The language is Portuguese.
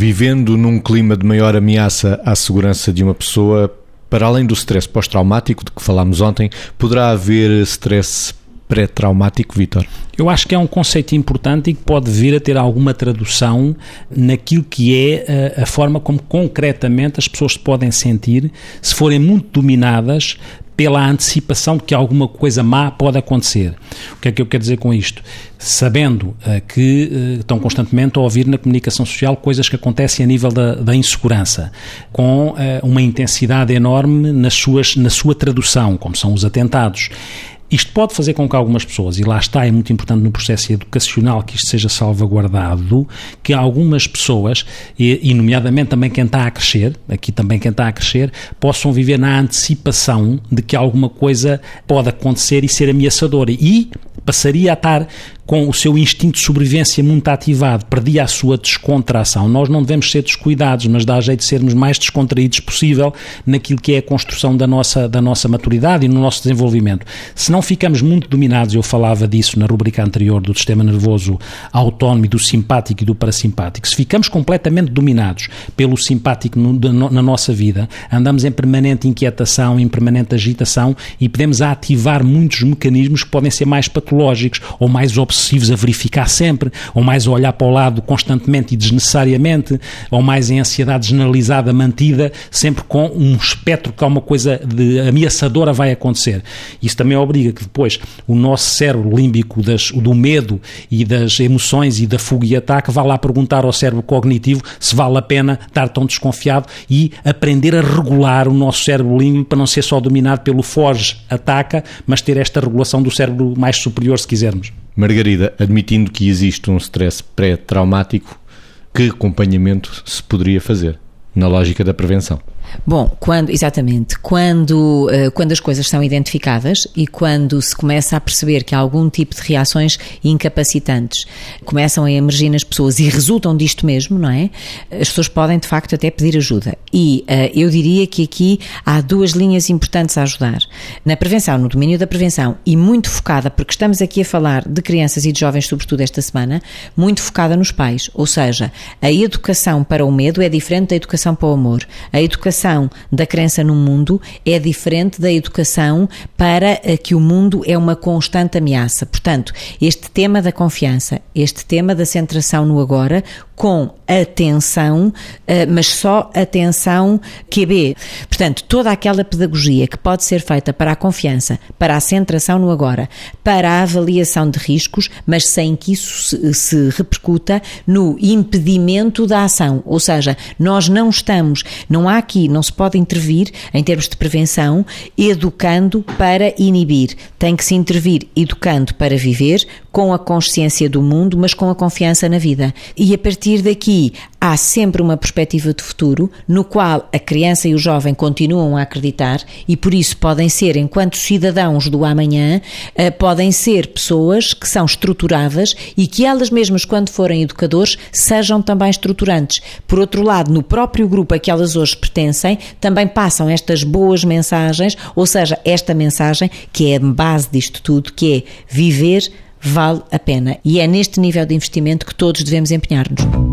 vivendo num clima de maior ameaça à segurança de uma pessoa, para além do stress pós-traumático de que falámos ontem, poderá haver stress pré-traumático, Vitor? Eu acho que é um conceito importante e que pode vir a ter alguma tradução naquilo que é a, eh, a forma como concretamente as pessoas se podem sentir se forem muito dominadas pela antecipação de que alguma coisa má pode acontecer. O que é que eu quero dizer com isto? Sabendo uh, que uh, estão constantemente a ouvir na comunicação social coisas que acontecem a nível da, da insegurança, com uh, uma intensidade enorme nas suas, na sua tradução, como são os atentados. Isto pode fazer com que algumas pessoas, e lá está, é muito importante no processo educacional que isto seja salvaguardado, que algumas pessoas, e, nomeadamente também quem está a crescer, aqui também quem está a crescer, possam viver na antecipação de que alguma coisa pode acontecer e ser ameaçadora. E passaria a estar com o seu instinto de sobrevivência muito ativado, perdia a sua descontração. Nós não devemos ser descuidados, mas dá jeito de sermos mais descontraídos possível naquilo que é a construção da nossa, da nossa maturidade e no nosso desenvolvimento. Se não ficamos muito dominados, eu falava disso na rubrica anterior do sistema nervoso autónomo, do simpático e do parasimpático, se ficamos completamente dominados pelo simpático no, no, na nossa vida, andamos em permanente inquietação, em permanente agitação e podemos ativar muitos mecanismos que podem ser mais patológicos ou mais obsessivos obsessivos a verificar sempre, ou mais a olhar para o lado constantemente e desnecessariamente, ou mais em ansiedade generalizada mantida, sempre com um espectro que alguma coisa de ameaçadora vai acontecer. Isso também obriga que depois o nosso cérebro límbico das, do medo e das emoções e da fuga e ataque vá lá perguntar ao cérebro cognitivo se vale a pena estar tão desconfiado e aprender a regular o nosso cérebro límbico para não ser só dominado pelo foge, ataca, mas ter esta regulação do cérebro mais superior, se quisermos. Margarida, admitindo que existe um stress pré-traumático, que acompanhamento se poderia fazer na lógica da prevenção? Bom, quando, exatamente, quando, uh, quando as coisas são identificadas e quando se começa a perceber que há algum tipo de reações incapacitantes começam a emergir nas pessoas e resultam disto mesmo, não é? As pessoas podem de facto até pedir ajuda. E uh, eu diria que aqui há duas linhas importantes a ajudar. Na prevenção, no domínio da prevenção e muito focada, porque estamos aqui a falar de crianças e de jovens, sobretudo esta semana, muito focada nos pais. Ou seja, a educação para o medo é diferente da educação para o amor. A educação educação da crença no mundo é diferente da educação para que o mundo é uma constante ameaça. Portanto, este tema da confiança, este tema da centração no agora, com atenção, eh, mas só atenção QB. Portanto, toda aquela pedagogia que pode ser feita para a confiança, para a centração no agora, para a avaliação de riscos, mas sem que isso se, repercuta no impedimento da ação. Ou seja, nós não estamos, não há aqui, não se pode intervir em termos de prevenção, educando para inibir. Tem que se intervir educando para viver, com a consciência do mundo, mas com a confiança na vida. E a partir daqui há sempre uma perspectiva de futuro no qual a criança e o jovem continuam a acreditar e por isso podem ser, enquanto cidadãos do amanhã, eh, podem ser pessoas que são estruturadas e que elas mesmas, quando forem educadores, sejam também estruturantes. Por outro lado, no próprio grupo a que elas hoje pertencem, também passam estas boas mensagens, ou seja, esta mensagem que é a base disto tudo, que é viver vale a pena. E é neste nível de investimento que todos devemos empenhar-nos.